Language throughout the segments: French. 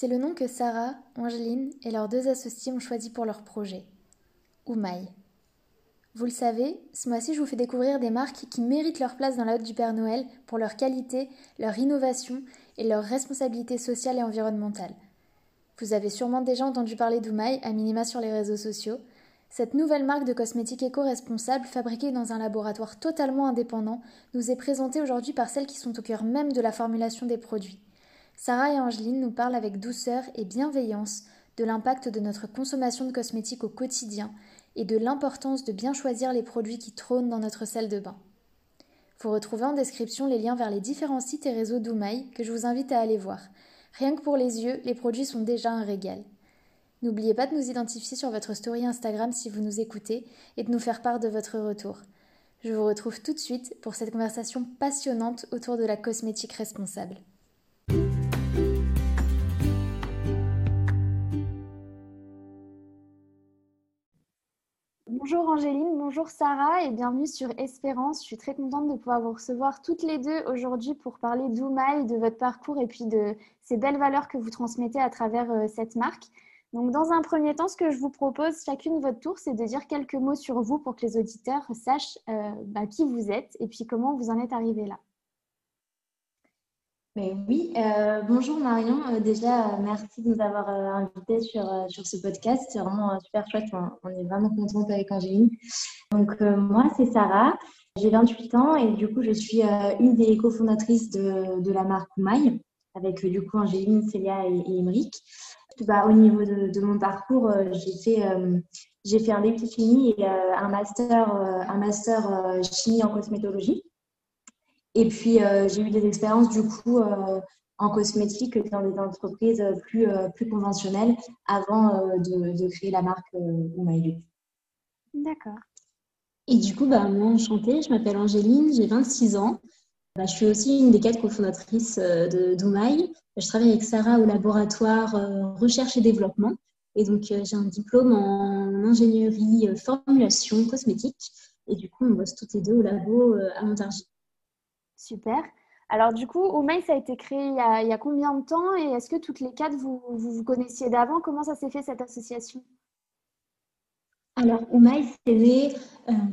C'est le nom que Sarah, Angeline et leurs deux associés ont choisi pour leur projet. Oumaï. Vous le savez, ce mois-ci je vous fais découvrir des marques qui méritent leur place dans la haute du Père Noël pour leur qualité, leur innovation et leur responsabilité sociale et environnementale. Vous avez sûrement déjà entendu parler d'Oumaï, à minima sur les réseaux sociaux, cette nouvelle marque de cosmétiques éco-responsable, fabriquée dans un laboratoire totalement indépendant, nous est présentée aujourd'hui par celles qui sont au cœur même de la formulation des produits. Sarah et Angeline nous parlent avec douceur et bienveillance de l'impact de notre consommation de cosmétiques au quotidien et de l'importance de bien choisir les produits qui trônent dans notre salle de bain. Vous retrouvez en description les liens vers les différents sites et réseaux d'Oumaï que je vous invite à aller voir. Rien que pour les yeux, les produits sont déjà un régal. N'oubliez pas de nous identifier sur votre story Instagram si vous nous écoutez et de nous faire part de votre retour. Je vous retrouve tout de suite pour cette conversation passionnante autour de la cosmétique responsable. Bonjour Angéline, bonjour Sarah et bienvenue sur Espérance. Je suis très contente de pouvoir vous recevoir toutes les deux aujourd'hui pour parler d'Oumaï, de votre parcours et puis de ces belles valeurs que vous transmettez à travers euh, cette marque. Donc, dans un premier temps, ce que je vous propose, chacune votre tour, c'est de dire quelques mots sur vous pour que les auditeurs sachent euh, bah, qui vous êtes et puis comment vous en êtes arrivé là. Oui, euh, bonjour Marion. Euh, déjà, merci de nous avoir invités sur, sur ce podcast. C'est vraiment super chouette. On, est vraiment contente avec Angéline. Donc, moi, c'est Sarah. J'ai 28 ans et du coup, je suis une des cofondatrices de, de la marque Oumaï avec du coup Angéline, Célia et, et bah, au niveau de, mon parcours, euh, j'ai fait, euh, j'ai fait un DUT chimie et euh, un master, un master chimie en cosmétologie. Et puis, j'ai eu des expériences du coup en cosmétique dans des entreprises plus, plus conventionnelles avant de, de, créer la marque Oumaïlu. D'accord. Et du coup, bah, moi, enchantée, je m'appelle Angéline, j'ai 26 ans. Bah, je suis aussi une des quatre cofondatrices de Doumaï. Je travaille avec Sarah au laboratoire euh, recherche et développement. Et donc, euh, j'ai un diplôme en ingénierie euh, formulation cosmétique. Et du coup, on bosse toutes les deux au labo à Montargis. Super. Alors, du coup, Oumaï, ça a été créé il y a, combien de temps Et est-ce que toutes les quatre, vous vous, connaissiez d'avant? Comment ça s'est fait cette association? Alors, Oumaï, c'est né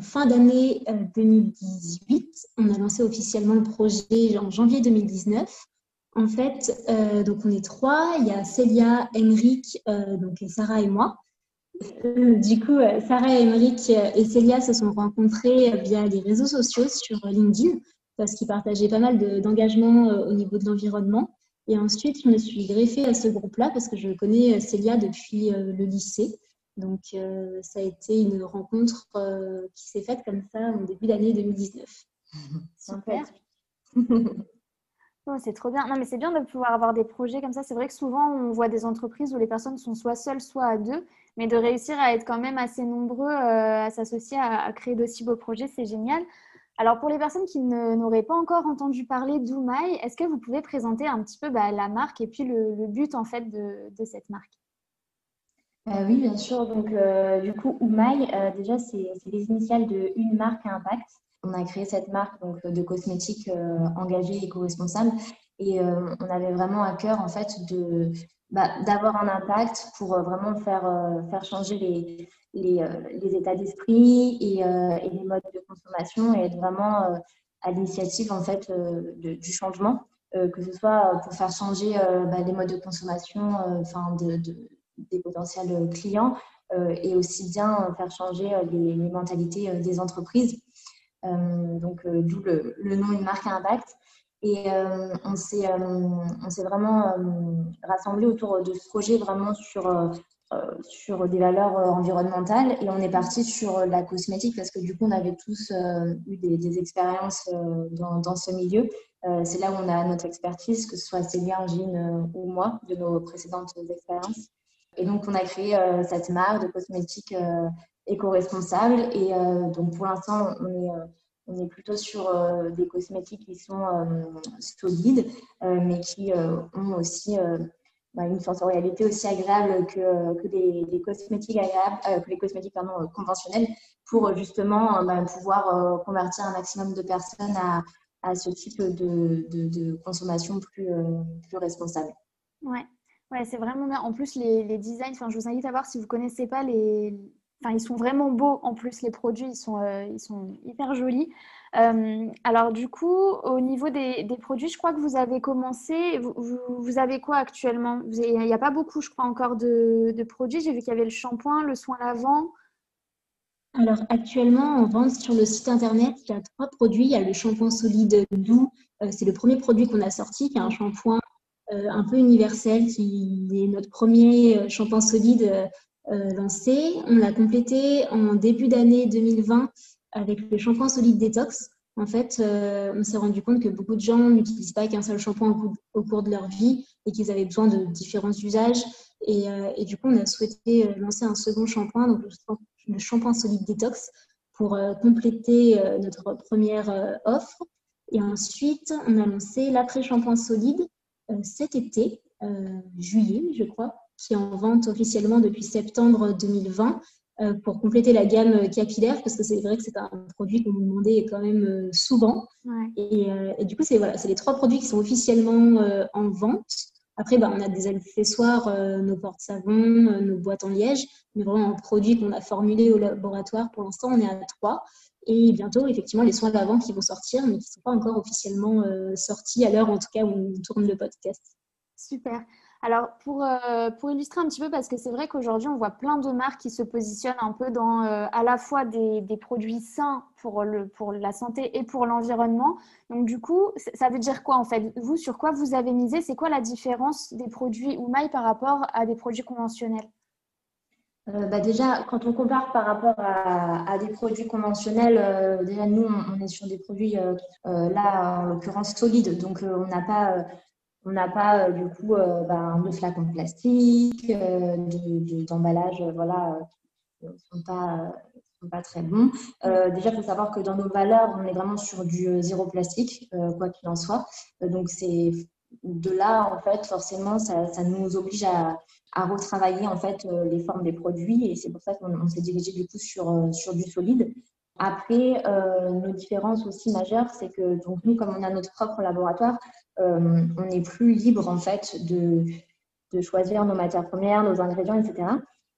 fin d'année 2018. On a lancé officiellement le projet en janvier 2019. En fait, euh, donc on est trois. Il y a Célia, Henrik, euh, donc Sarah et moi. Euh, du coup, Sarah, Henrik et Célia se sont rencontrés via les réseaux sociaux sur LinkedIn parce qu'ils partageaient pas mal d'engagement au niveau de l'environnement. Et ensuite, je me suis greffée à ce groupe-là parce que je connais Célia depuis le lycée. Donc, ça a été une rencontre qui s'est faite comme ça en début d'année 2019. Super. c'est trop bien. Non, mais c'est bien de pouvoir avoir des projets comme ça. C'est vrai que souvent, on voit des entreprises où les personnes sont soit seules, soit à deux. Mais de réussir à être quand même assez nombreux euh, à s'associer, à, créer d'aussi beaux projets, c'est génial. Alors, pour les personnes qui n'auraient pas encore entendu parler d'Oumaï, est-ce que vous pouvez présenter un petit peu bah, la marque et puis le, but en fait de, cette marque? Euh, Oui, bien sûr. Donc, euh, du coup, Oumaï, déjà, c'est les initiales de une marque à impact. On a créé cette marque donc, de cosmétiques euh, engagés éco-responsables. Et euh, on avait vraiment à cœur en fait bah, d'avoir un impact pour euh, vraiment faire, faire changer les, les, états d'esprit et, les modes de consommation et être vraiment à l'initiative en fait du changement que ce soit pour faire changer bah, les modes de consommation enfin de, des potentiels clients et aussi bien faire changer les, mentalités des entreprises. donc, d'où le, nom Une marque à impact. Et on s'est vraiment rassemblé autour de ce projet vraiment sur euh, sur des valeurs euh, environnementales et on est parti sur la cosmétique parce que du coup on avait tous euh, eu des, expériences dans, ce milieu. c'est là où on a notre expertise, que ce soit Célia, Angine ou moi, de nos précédentes expériences. Et donc on a créé cette marque de cosmétiques éco-responsables et donc pour l'instant on est plutôt sur des cosmétiques qui sont solides, mais qui ont aussi bah, une sensorialité aussi agréable que, que les, cosmétiques agréables, euh, que les cosmétiques pardon, euh, conventionnels pour euh, justement bah, pouvoir convertir un maximum de personnes à, à ce type de, de, consommation plus, plus responsable. Ouais. Ouais, c'est vraiment bien. En plus, les, les designs, je vous invite à voir si vous ne connaissez pas les, Enfin, ils sont vraiment beaux en plus, les produits, ils sont, ils sont hyper jolis. Euh, alors du coup, au niveau des, produits, je crois que vous avez commencé, vous, avez quoi actuellement? Il n'y a pas beaucoup, je crois, encore de, produits. J'ai vu qu'il y avait le shampoing, le soin lavant. Alors actuellement, on vend sur le site internet, il y a trois produits. Il y a le shampoing solide doux, euh, c'est le premier produit qu'on a sorti, qui est un shampoing euh, un peu universel, qui est notre premier shampoing solide lancé. On l'a complété en début d'année 2020 avec le shampoing solide détox, en fait, euh, on s'est rendu compte que beaucoup de gens n'utilisent pas qu'un seul shampoing au, cours de leur vie et qu'ils avaient besoin de différents usages. Et, euh, du coup, on a souhaité euh, lancer un second shampoing, donc le, shampoing solide détox, pour compléter notre première offre. Et ensuite, on a lancé l'après-shampoing solide cet été, juillet, je crois, qui est en vente officiellement depuis septembre 2020 euh, pour compléter la gamme euh, capillaire, parce que c'est vrai que c'est un produit qu'on nous demandait quand même euh, souvent. Et, du coup, c'est voilà, les trois produits qui sont officiellement en vente. Après, bah, on a des accessoires, nos portes-savons, nos boîtes en liège, mais vraiment un produit qu'on a formulé au laboratoire. Pour l'instant, on est à trois. Et bientôt, effectivement, les soins d'avant qui vont sortir, mais qui ne sont pas encore officiellement sortis à l'heure, en tout cas, où on tourne le podcast. Super. Alors, pour, euh, pour, illustrer un petit peu, parce que c'est vrai qu'aujourd'hui, on voit plein de marques qui se positionnent un peu dans euh, à la fois des, des, produits sains pour, le, pour la santé et pour l'environnement. Donc, du coup, ça veut dire quoi en fait? Vous, sur quoi vous avez misé? C'est quoi la différence des produits Oumaï par rapport à des produits conventionnels? Euh, bah déjà, quand on compare par rapport à, à des produits conventionnels, déjà nous, on, est sur des produits, là, en l'occurrence, solides. Donc, on n'a pas on n'a pas euh, du coup euh, de flacons de plastique, euh, d'emballage, voilà, qui ne sont pas, sont pas très bons. déjà, il faut savoir que dans nos valeurs, on est vraiment sur du zéro plastique, quoi qu'il en soit. donc, c'est de là, en fait, forcément, ça, ça nous oblige à, à, retravailler en fait les formes des produits et c'est pour ça qu'on s'est dirigé du coup sur, sur du solide. Après, nos différences aussi majeures, c'est que donc nous, comme on a notre propre laboratoire, euh, on est plus libre en fait de, de, choisir nos matières premières, nos ingrédients, etc.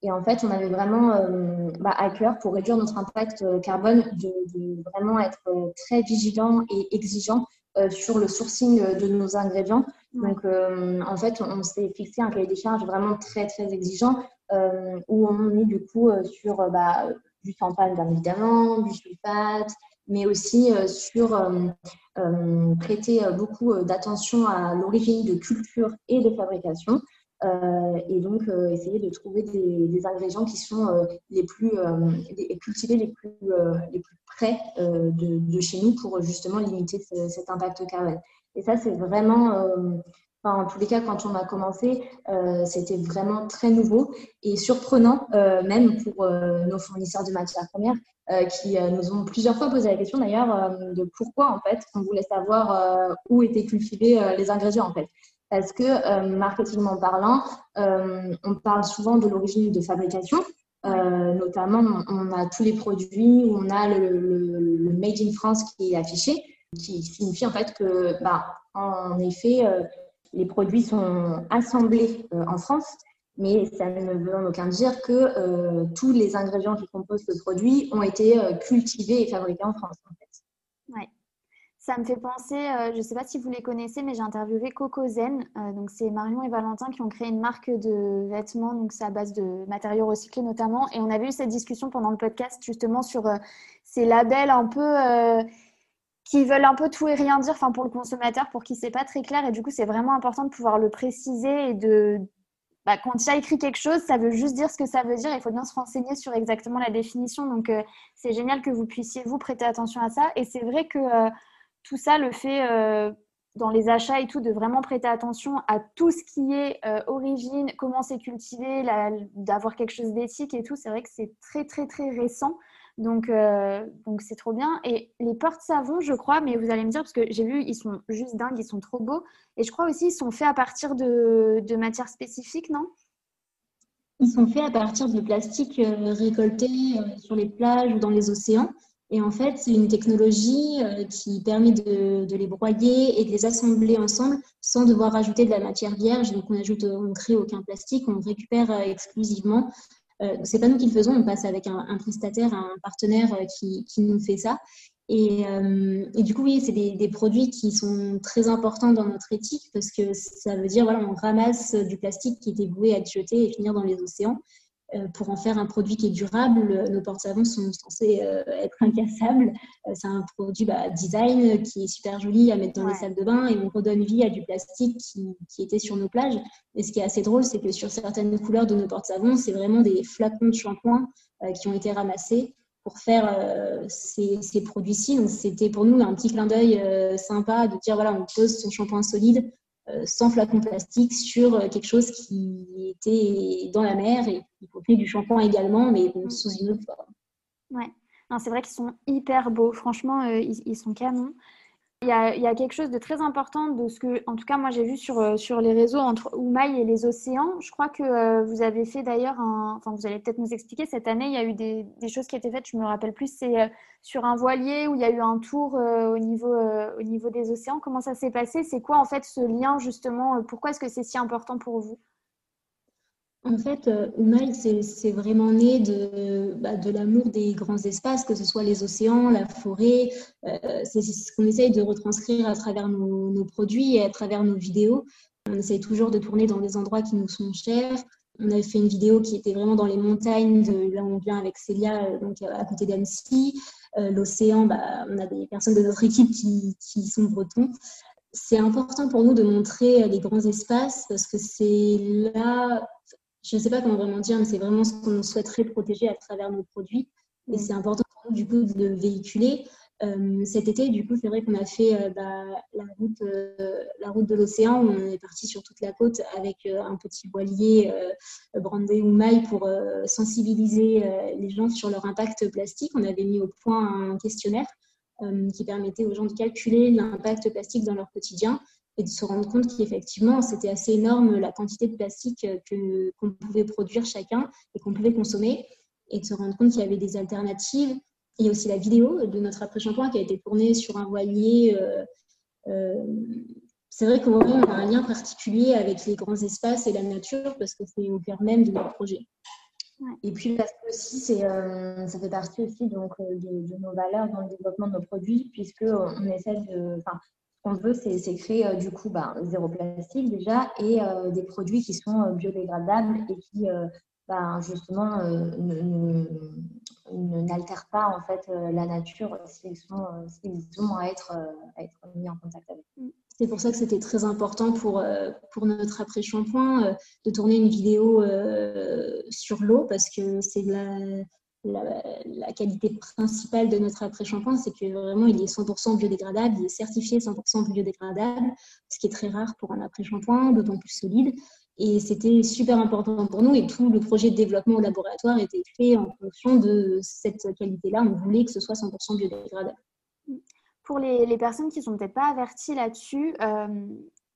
Et en fait, on avait vraiment euh, bah, à cœur pour réduire notre impact euh, carbone de, vraiment être très vigilant et exigeant sur le sourcing de nos ingrédients. Donc, en fait, on, s'est fixé un cahier des charges vraiment très, très exigeant où on est du coup sur bah, du champagne, bien évidemment, du sulfate, mais aussi euh, sur euh, euh, prêter beaucoup d'attention à l'origine de culture et de fabrication. et donc essayer de trouver des, ingrédients qui sont les plus cultivés les plus, les plus près de, chez nous pour justement limiter cet impact carbone. Et ça, c'est vraiment en tous les cas, quand on a commencé, c'était vraiment très nouveau et surprenant, même pour nos fournisseurs de matières premières, euh, qui euh, nous ont plusieurs fois posé la question d'ailleurs euh, de pourquoi en fait on voulait savoir où étaient cultivés les ingrédients en fait. Parce que marketingment parlant, on parle souvent de l'origine de fabrication, notamment, on a tous les produits où on a le, Made in France qui est affiché, qui signifie en fait que, bah, en effet, les produits sont assemblés en France, mais ça ne veut en aucun dire que euh, tous les ingrédients qui composent ce produit ont été euh, cultivés et fabriqués en France. En. Ouais. Ça me fait penser, euh, je ne sais pas si vous les connaissez, mais j'ai interviewé Coco Zen. Euh, donc, c'est Marion et Valentin qui ont créé une marque de vêtements, donc c'est à base de matériaux recyclés notamment. Et on avait eu cette discussion pendant le podcast justement sur euh, ces labels un peu qui veulent un peu tout et rien dire, enfin pour le consommateur, pour qui c'est pas très clair. Et du coup, c'est vraiment important de pouvoir le préciser et de bah, quand il a écrit quelque chose, ça veut juste dire ce que ça veut dire. Il faut bien se renseigner sur exactement la définition. Donc, c'est génial que vous puissiez vous prêter attention à ça. Et c'est vrai que tout ça, le fait euh, dans les achats et tout, de vraiment prêter attention à tout ce qui est euh, origine, comment c'est cultivé, d'avoir quelque chose d'éthique et tout, c'est vrai que c'est très, très, très récent. Donc, euh, donc c'est trop bien. Et les portes-savons, je crois, mais vous allez me dire, parce que j'ai vu, ils sont juste dingues, ils sont trop beaux. Et je crois aussi, ils sont faits à partir de, de matières spécifiques, non? Ils sont faits à partir de plastique récolté sur les plages ou dans les océans. Et en fait, c'est une technologie euh, qui permet de, les broyer et de les assembler ensemble sans devoir ajouter de la matière vierge. Donc, on ajoute, on crée aucun plastique, on récupère euh, exclusivement. Euh, c'est pas nous qui le faisons, on passe avec un, prestataire, un partenaire euh, qui, nous fait ça. Et, du coup, oui, c'est des, des, produits qui sont très importants dans notre éthique parce que ça veut dire, voilà, on ramasse du plastique qui était voué à être jeté et finir dans les océans. Euh, pour en faire un produit qui est durable, nos porte-savons sont censés euh, être incassables. Euh, c'est un produit bah, design qui est super joli à mettre dans les salles de bain et on redonne vie à du plastique qui, qui, était sur nos plages. Et ce qui est assez drôle, c'est que sur certaines couleurs de nos porte-savons, c'est vraiment des flacons de shampoing qui ont été ramassés pour faire ces, ces produits-ci. Donc c'était pour nous un petit clin d'œil sympa de dire voilà, on pose son shampoing solide sans flacon plastique sur euh, quelque chose qui était dans la mer et qui contenait du shampoing également, mais mm. sous une autre forme. Ouais, c'est vrai qu'ils sont hyper beaux. Franchement, euh, ils, sont canons. Il y, a, quelque chose de très important de ce que, en tout cas, moi j'ai vu sur, euh, sur les réseaux entre Oumaï et les océans. Je crois que euh, vous avez fait d'ailleurs, un... enfin vous allez peut-être nous expliquer, cette année il y a eu des, choses qui étaient faites, je me rappelle plus, c'est euh, sur un voilier où il y a eu un tour au, niveau, au niveau des océans. Comment ça s'est passé? C'est quoi en fait ce lien justement? Pourquoi est-ce que c'est si important pour vous? En fait, euh, c'est vraiment né de, bah, de l'amour des grands espaces, que ce soit les océans, la forêt. Euh, c'est ce qu'on essaye de retranscrire à travers nos, produits et à travers nos vidéos. On essaye toujours de tourner dans des endroits qui nous sont chers. On avait fait une vidéo qui était vraiment dans les montagnes, de, là où on vient avec Célia, euh, donc à côté d'Annecy. L'océan, bah, on a des personnes de notre équipe qui, qui sont bretons c'est important pour nous de montrer les grands espaces parce que c'est là, je ne sais pas comment vraiment dire, mais c'est vraiment ce qu'on souhaiterait protéger à travers nos produits. Et mm. c'est important pour nous, du coup, de véhiculer. Euh, cet été, du coup, c'est vrai qu'on a fait euh, bah, la, route, euh, la route de l'océan. On est parti sur toute la côte avec un petit voilier brandé ou maille pour sensibiliser les gens sur leur impact plastique. On avait mis au point un questionnaire qui permettait aux gens de calculer l'impact plastique dans leur quotidien et de se rendre compte qu'effectivement, c'était assez énorme la quantité de plastique que, qu'on pouvait produire chacun et qu'on pouvait consommer, et de se rendre compte qu'il y avait des alternatives. Il y a aussi la vidéo de notre après-shampoing qui a été tournée sur un voilier. Euh, euh, c'est vrai qu'on a un lien particulier avec les grands espaces et la nature parce que c'est au cœur même de notre projet. Et puis parce que aussi, c'est, euh, ça fait partie aussi donc, de, nos valeurs dans le développement de nos produits, puisque on essaie de, qu'on veut, c'est créer euh, du coup ben, zéro plastique déjà et euh, des produits qui sont euh, biodégradables et qui ben, justement n'altèrent pas en fait la nature s'ils sont ont à être, à être mis en contact avec. C'est pour ça que c'était très important pour, pour notre après-shampoing de tourner une vidéo sur l'eau parce que c'est la, qualité principale de notre après-shampoing, c'est que vraiment il est 100% biodégradable, il est certifié 100% biodégradable, ce qui est très rare pour un après-shampoing, d'autant plus solide. Et c'était super important pour nous et tout le projet de développement au laboratoire était fait en fonction de cette qualité-là. On voulait que ce soit 100% biodégradable. Pour les, personnes qui ne sont peut-être pas averties là-dessus, euh,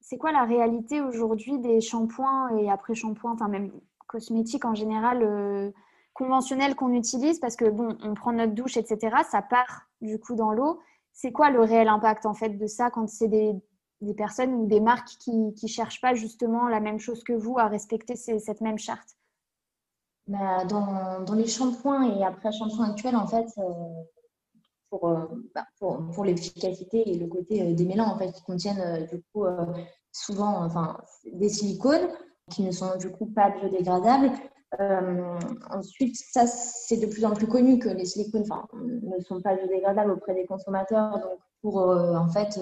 c'est quoi la réalité aujourd'hui des shampoings et après-shampoings, enfin même cosmétiques en général euh, conventionnel qu'on utilise parce que bon, on prend notre douche, etc. Ça part du coup dans l'eau. C'est quoi le réel impact en fait de ça quand c'est des, des, personnes ou des marques qui ne cherchent pas justement la même chose que vous à respecter cette même charte? Bah, dans, dans, les shampoings et après shampoing actuel, en fait, euh, pour, bah, pour, pour l'efficacité et le côté démêlant en fait, qui contiennent du coup souvent enfin, des silicones qui ne sont du coup pas biodégradables. Ensuite, ça, c'est de plus en plus connu que les silicones ne sont pas biodégradables auprès des consommateurs. Donc, pour en fait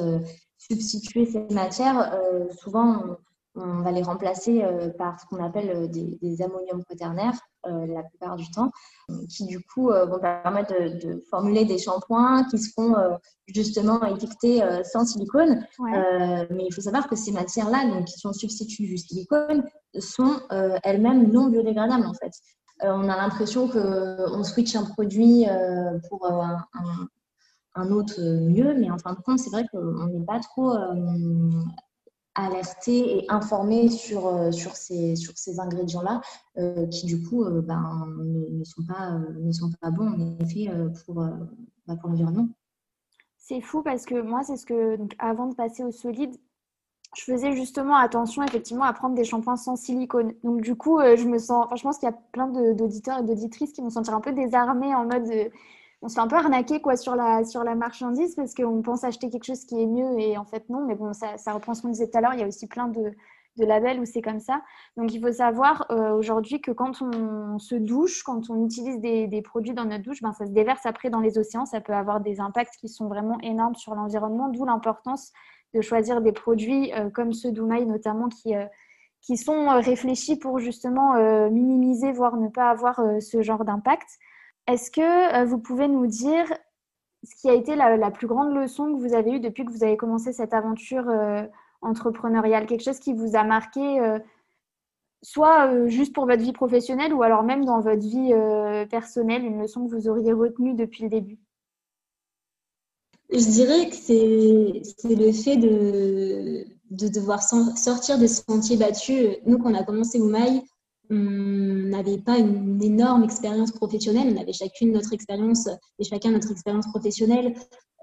substituer ces matières, souvent on va les remplacer euh, par ce qu'on appelle euh, des, ammoniums quaternaires euh, la plupart du temps, qui du coup vont permettre de, formuler des shampoings qui seront justement étiquetés sans silicone. mais il faut savoir que ces matières-là, donc qui sont substituts du silicone, sont elles-mêmes non biodégradables en fait. on a l'impression qu'on switch un produit pour un, un, autre mieux, mais en fin de compte, c'est vrai qu'on n'est pas trop alerter et informer sur, euh, sur ces, sur ces ingrédients-là euh, qui, du coup, euh, ben, ne, sont pas, ne sont pas bons, en effet, pour, bah, pour l'environnement. C'est fou parce que moi, c'est ce que, donc, avant de passer au solide, je faisais justement attention effectivement à prendre des shampoings sans silicone. Donc du coup, je me sens, enfin, je pense qu'il y a plein d'auditeurs et d'auditrices qui vont se sentir un peu désarmés en mode on se fait un peu arnaquer quoi, sur, la, sur la marchandise parce qu'on pense acheter quelque chose qui est mieux et en fait non. Mais bon, ça, ça reprend ce qu'on disait tout à l'heure. Il y a aussi plein de, de labels où c'est comme ça. Donc il faut savoir euh, aujourd'hui que quand on se douche, quand on utilise des, des produits dans notre douche, ben, ça se déverse après dans les océans. Ça peut avoir des impacts qui sont vraiment énormes sur l'environnement, d'où l'importance de choisir des produits euh, comme ceux d'Oumaï notamment qui, euh, qui sont réfléchis pour justement minimiser, voire ne pas avoir ce genre d'impact. Est-ce que euh, vous pouvez nous dire ce qui a été la, plus grande leçon que vous avez eue depuis que vous avez commencé cette aventure euh, entrepreneuriale? Quelque chose qui vous a marqué, euh, soit juste pour votre vie professionnelle ou alors même dans votre vie personnelle, une leçon que vous auriez retenue depuis le début? Je dirais que c'est le fait de, de devoir sortir des sentiers battus. Nous, quand on a commencé Oumaï, on n'avait pas une énorme expérience professionnelle, on avait chacune notre expérience et chacun notre expérience professionnelle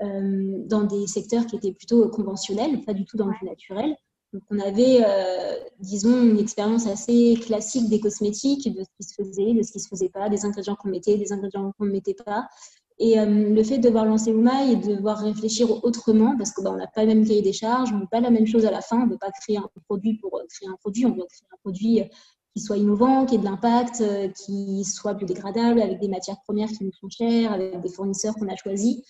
euh, dans des secteurs qui étaient plutôt conventionnels, pas du tout dans le naturel. Donc on avait, euh, disons, une expérience assez classique des cosmétiques, de ce qui se faisait, de ce qui ne se faisait pas, des ingrédients qu'on mettait, des ingrédients qu'on ne mettait pas. Et euh, le fait de devoir lancer Ouma et de devoir réfléchir autrement, parce qu'on bah, n'a pas le même cahier des charges, on n'a pas la même chose à la fin, on ne veut pas créer un produit pour créer un produit, on veut créer un produit qui soit innovant, qui ait de l'impact, euh, qui soit plus dégradable, avec des matières premières qui nous sont chères, avec des fournisseurs qu'on a choisis.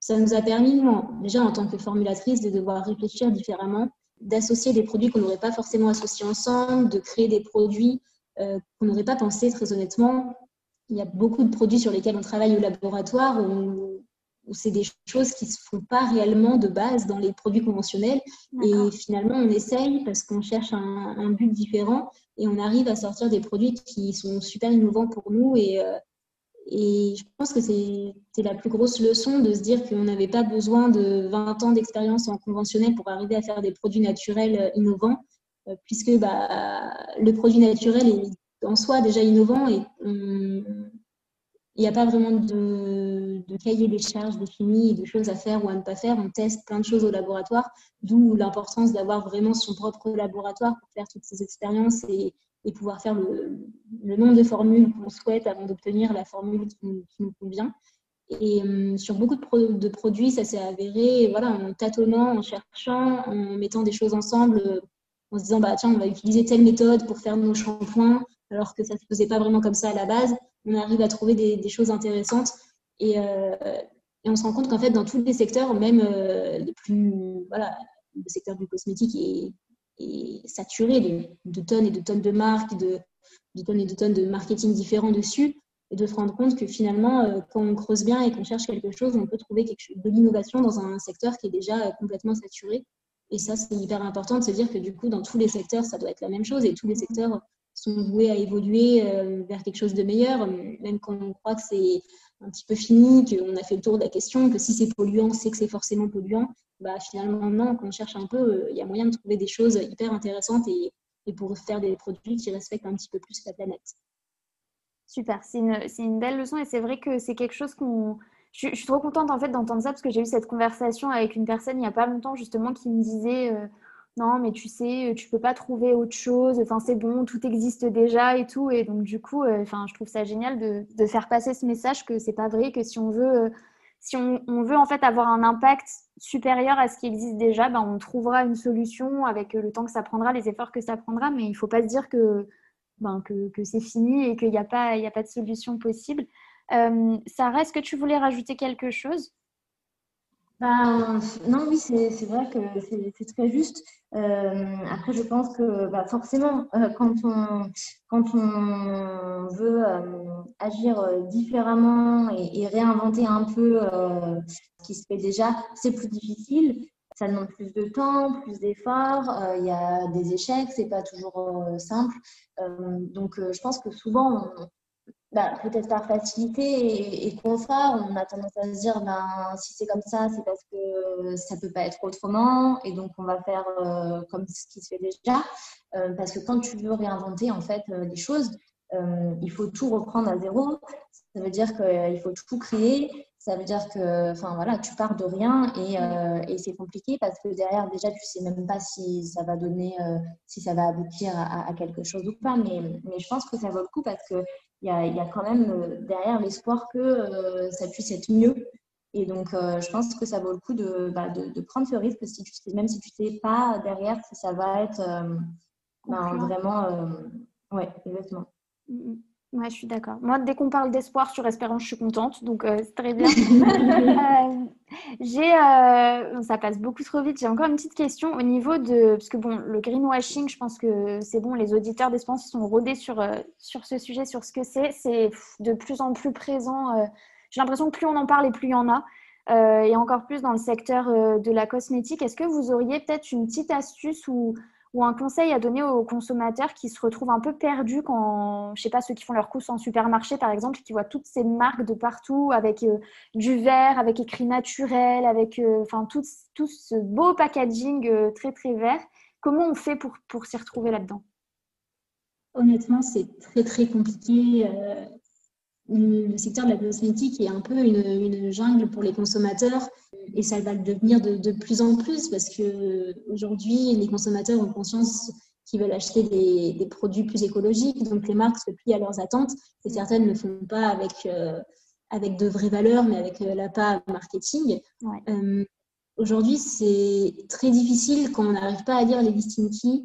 Ça nous a permis, déjà en tant que formulatrice, de devoir réfléchir différemment, d'associer des produits qu'on n'aurait pas forcément associés ensemble, de créer des produits euh, qu'on n'aurait pas pensé très honnêtement. Il y a beaucoup de produits sur lesquels on travaille au laboratoire où, c'est des choses qui ne se font pas réellement de base dans les produits conventionnels. Et finalement, on essaye parce qu'on cherche un, un but différent et on arrive à sortir des produits qui sont super innovants pour nous. Et, euh, et je pense que c'est la plus grosse leçon de se dire qu'on n'avait pas besoin de 20 ans d'expérience en conventionnel pour arriver à faire des produits naturels euh, innovants, euh, puisque bah, le produit naturel est en soi déjà innovant et il n'y a pas vraiment de, cahier des charges défini de choses à faire ou à ne pas faire. On teste plein de choses au laboratoire, d'où l'importance d'avoir vraiment son propre laboratoire pour faire toutes ces expériences et, et pouvoir faire le, nombre de formules qu'on souhaite avant d'obtenir la formule qui, nous convient. Et euh, sur beaucoup de, de produits, ça s'est avéré voilà, en tâtonnant, en cherchant, en mettant des choses ensemble, en se disant bah, tiens, on va utiliser telle méthode pour faire nos shampoings, alors que ça ne se faisait pas vraiment comme ça à la base on arrive à trouver des, choses intéressantes. Euh, et, on se rend compte qu'en fait, dans tous les secteurs, même euh, les plus. Voilà, le secteur du cosmétique est, saturé de, tonnes et de tonnes de marques, de, tonnes et de tonnes de marketing différents dessus. Et de se rendre compte que finalement, euh, quand on creuse bien et qu'on cherche quelque chose, on peut trouver de l'innovation dans un secteur qui est déjà complètement saturé. Et ça, c'est hyper important de se dire que du coup, dans tous les secteurs, ça doit être la même chose. Et tous les secteurs sont voués à évoluer euh, vers quelque chose de meilleur, même quand on croit que c'est un petit peu fini, qu'on a fait le tour de la question, que si c'est polluant, c'est que c'est forcément polluant. Bah, finalement, non, quand on cherche un peu, euh, il y a moyen de trouver des choses hyper intéressantes et, et, pour faire des produits qui respectent un petit peu plus la planète. Super, c'est une, une, belle leçon et c'est vrai que c'est quelque chose qu'on... Je, suis trop contente en fait d'entendre ça parce que j'ai eu cette conversation avec une personne il n'y a pas longtemps justement qui me disait... Euh, non, mais tu sais, tu peux pas trouver autre chose. Enfin, c'est bon, tout existe déjà et tout. Et donc, du coup, euh, enfin, je trouve ça génial de, faire passer ce message que c'est pas vrai, que si on veut, euh, si on, veut en fait avoir un impact supérieur à ce qui existe déjà, ben, on trouvera une solution avec le temps que ça prendra, les efforts que ça prendra, mais il ne faut pas se dire que, ben, c'est fini et qu'il n'y a, pas, a pas de solution possible. Euh, Sarah, est-ce que tu voulais rajouter quelque chose? Ben, non, oui, c'est vrai que c'est très juste. Euh, après, je pense que bah, forcément, euh, quand, on, veut euh, agir différemment et, réinventer un peu ce qui se fait déjà, c'est plus difficile. Ça demande plus de temps, plus d'efforts. Il y a des échecs, c'est pas toujours simple. donc, je pense que souvent, on, bah, peut-être par facilité et, confort, on a tendance à se dire ben, si c'est comme ça, c'est parce que ça ne peut pas être autrement et donc on va faire euh, comme ce qui se fait déjà. Euh, parce que quand tu veux réinventer en fait euh, les choses, il faut tout reprendre à zéro. Ça veut dire qu'il faut tout créer. Ça veut dire que voilà, tu pars de rien et, et c'est compliqué parce que derrière, déjà, tu ne sais même pas si ça va donner, si ça va aboutir à, à, quelque chose ou pas. Mais, mais je pense que ça vaut le coup parce que il y a, quand même euh, derrière l'espoir que euh, ça puisse être mieux. Et donc, euh, je pense que ça vaut le coup de, bah, de, prendre ce risque, si tu sais, même si tu ne sais pas derrière si ça va être ben, vraiment. ouais, exactement. Mm, mm. Ouais, je suis d'accord. Moi, dès qu'on parle d'espoir sur Espérance, je suis contente, donc euh, c'est très bien. Euh, j'ai, euh, ça passe beaucoup trop vite. J'ai encore une petite question au niveau de, parce que bon, le greenwashing, je pense que c'est bon, les auditeurs d'Espérance sont rodés sur sur ce sujet, sur ce que c'est. C'est de plus en plus présent. j'ai l'impression que plus on en parle et plus il y en a. et encore plus dans le secteur de la cosmétique. Est-ce que vous auriez peut-être une petite astuce ou ou un conseil à donner aux consommateurs qui se retrouvent un peu perdus quand, je sais pas, ceux qui font leurs courses en supermarché, par exemple, qui voient toutes ces marques de partout avec euh, du vert, avec écrit naturel, avec euh, tout, tout, ce beau packaging euh, très très vert. Comment on fait pour, pour s'y retrouver là-dedans? Honnêtement, c'est très très compliqué le secteur de la cosmétique est un peu une, jungle pour les consommateurs et ça va le devenir de, plus en plus parce que aujourd'hui les consommateurs ont conscience qu'ils veulent acheter des, produits plus écologiques, donc les marques se plient à leurs attentes et certaines ne font pas avec, euh, avec de vraies valeurs mais avec euh, l'appât marketing. Euh, aujourd'hui, c'est très difficile quand on n'arrive pas à lire les listing keys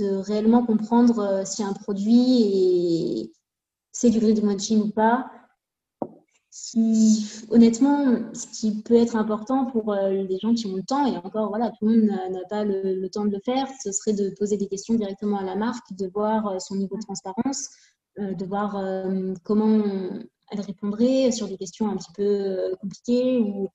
de réellement comprendre si un produit est c'est du greenwashing ou pas. honnêtement, ce qui peut être important pour euh, les gens qui ont le temps, et encore, voilà, tout le monde n'a pas le, temps de le faire, ce serait de poser des questions directement à la marque, de voir euh, son niveau de transparence, euh, de voir comment elle répondrait sur des questions un petit peu compliquées. Ou,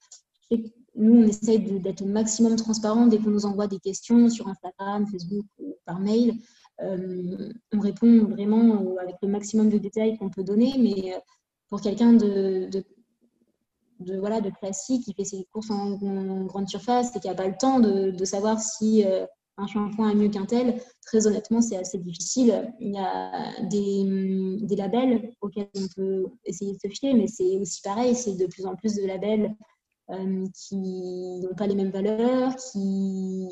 nous, on essaye d'être au maximum transparent dès qu'on nous envoie des questions sur Instagram, Facebook ou par mail. Euh, on répond vraiment avec le maximum de détails qu'on peut donner, mais euh, pour quelqu'un de, voilà, de classique qui fait ses courses en, grande surface et qui n'a pas le temps de, savoir si euh, un shampoing est mieux qu'un tel, très honnêtement, c'est assez difficile. Il y a des, labels auxquels on peut essayer de se fier, mais c'est aussi pareil, c'est de plus en plus de labels qui n'ont pas les mêmes valeurs, qui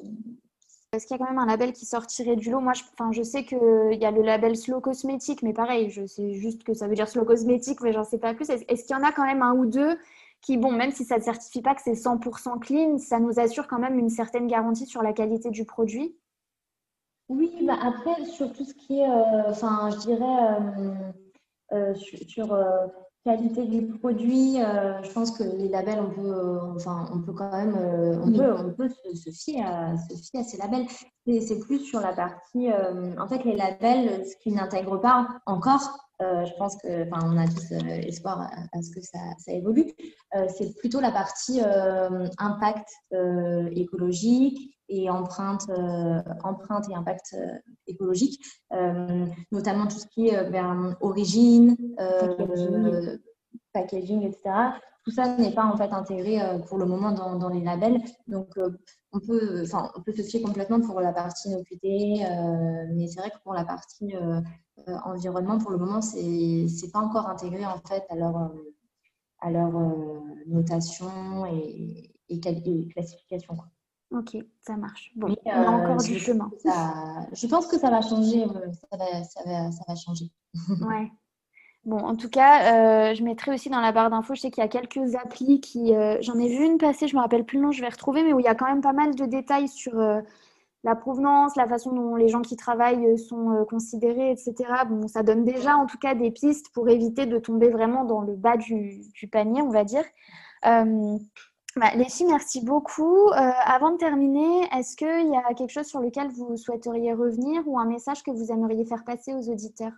est-ce qu'il y a quand même un label qui sortirait du lot Moi, je, je sais qu'il y a le label Slow Cosmétique, mais pareil, je sais juste que ça veut dire Slow Cosmétique, mais j'en sais pas plus. Est-ce qu'il y en a quand même un ou deux qui, bon, même si ça ne certifie pas que c'est 100% clean, ça nous assure quand même une certaine garantie sur la qualité du produit? Oui, bah après, sur tout ce qui est, euh, enfin, je dirais, euh, euh, sur, qualité du produit, euh, je pense que les labels, on peut, euh, enfin, on peut quand même, euh, on, peut, on peut se, fier à, se fier à ces labels. C'est plus sur la partie, en fait, les labels, ce qu'ils n'intègrent pas encore, je pense que, enfin, on a tous espoir à, ce que ça, ça évolue. c'est plutôt la partie impact écologique et empreinte, empreinte et impact écologique, notamment tout ce qui est vers origine, packaging, etc. Tout ça n'est pas en fait intégré euh, pour le moment dans, les labels. Donc, euh, on, peut, on peut se fier complètement pour la partie innocuité, euh, mais c'est vrai que pour la partie environnement, pour le moment, c'est n'est pas encore intégré en fait à leur, à leur notation et, et, classification. Ok, ça marche. Bon, on a encore du chemin. je pense que ça va changer. Ça va, ça va, ça va changer. ouais. Bon, en tout cas, je mettrai aussi dans la barre d'infos, je sais qu'il y a quelques applis qui... J'en ai vu une passer, je ne me rappelle plus le nom, je vais retrouver, mais où il y a quand même pas mal de détails sur la provenance, la façon dont les gens qui travaillent sont euh, considérés, etc. Bon, ça donne déjà en tout cas des pistes pour éviter de tomber vraiment dans le bas du, panier, on va dire. Bah, merci beaucoup. Euh, avant de terminer, est-ce qu'il y a quelque chose sur lequel vous souhaiteriez revenir ou un message que vous aimeriez faire passer aux auditeurs?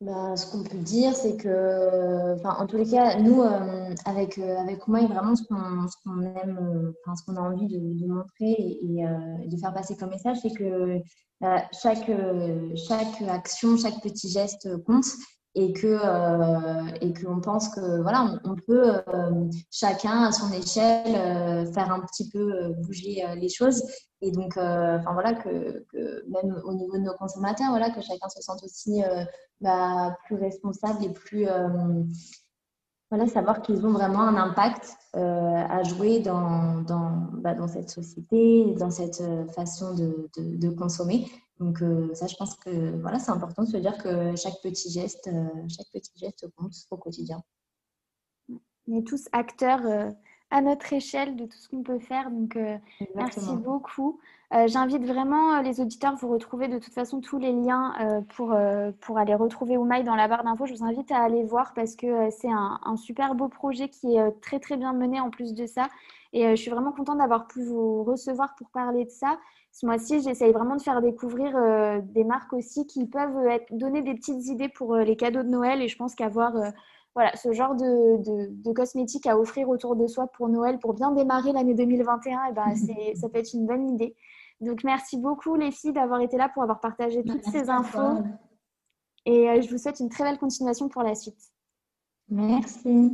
Bah, ce qu'on peut dire, c'est que, en tous les cas, nous, euh, avec, euh, avec Oumaï, vraiment, ce qu'on aime, euh, ce qu'on a envie de, montrer et, de faire passer comme message, c'est que chaque, chaque action, chaque petit geste compte et que et qu'on pense que voilà on, peut chacun à son échelle faire un petit peu bouger les choses et donc enfin voilà que, même au niveau de nos consommateurs voilà que chacun se sente aussi bah, plus responsables et plus euh, voilà, savoir qu'ils ont vraiment un impact euh, à jouer dans, bah, dans, cette société, dans cette euh, façon de, de, consommer. Donc ça, je pense que voilà, c'est important de se dire que chaque petit geste, chaque petit geste compte au quotidien. On est tous acteurs à notre échelle de tout ce qu'on peut faire. Donc, euh, merci beaucoup. Euh, j'invite vraiment euh, les auditeurs, vous retrouver de toute façon tous les liens pour, pour aller retrouver Oumaï dans la barre d'infos. Je vous invite à aller voir parce que c'est un, un, super beau projet qui est très très bien mené en plus de ça. Et je suis vraiment contente d'avoir pu vous recevoir pour parler de ça. Ce mois-ci, j'essaye vraiment de faire découvrir des marques aussi qui peuvent être, donner des petites idées pour les cadeaux de Noël. Et je pense qu'avoir voilà, ce genre de, de, cosmétiques à offrir autour de soi pour Noël, pour bien démarrer l'année 2021, et eh ben, ça peut être une bonne idée. Donc, merci beaucoup les filles d'avoir été là pour avoir partagé toutes ces infos. Et euh, je vous souhaite une très belle continuation pour la suite. Merci.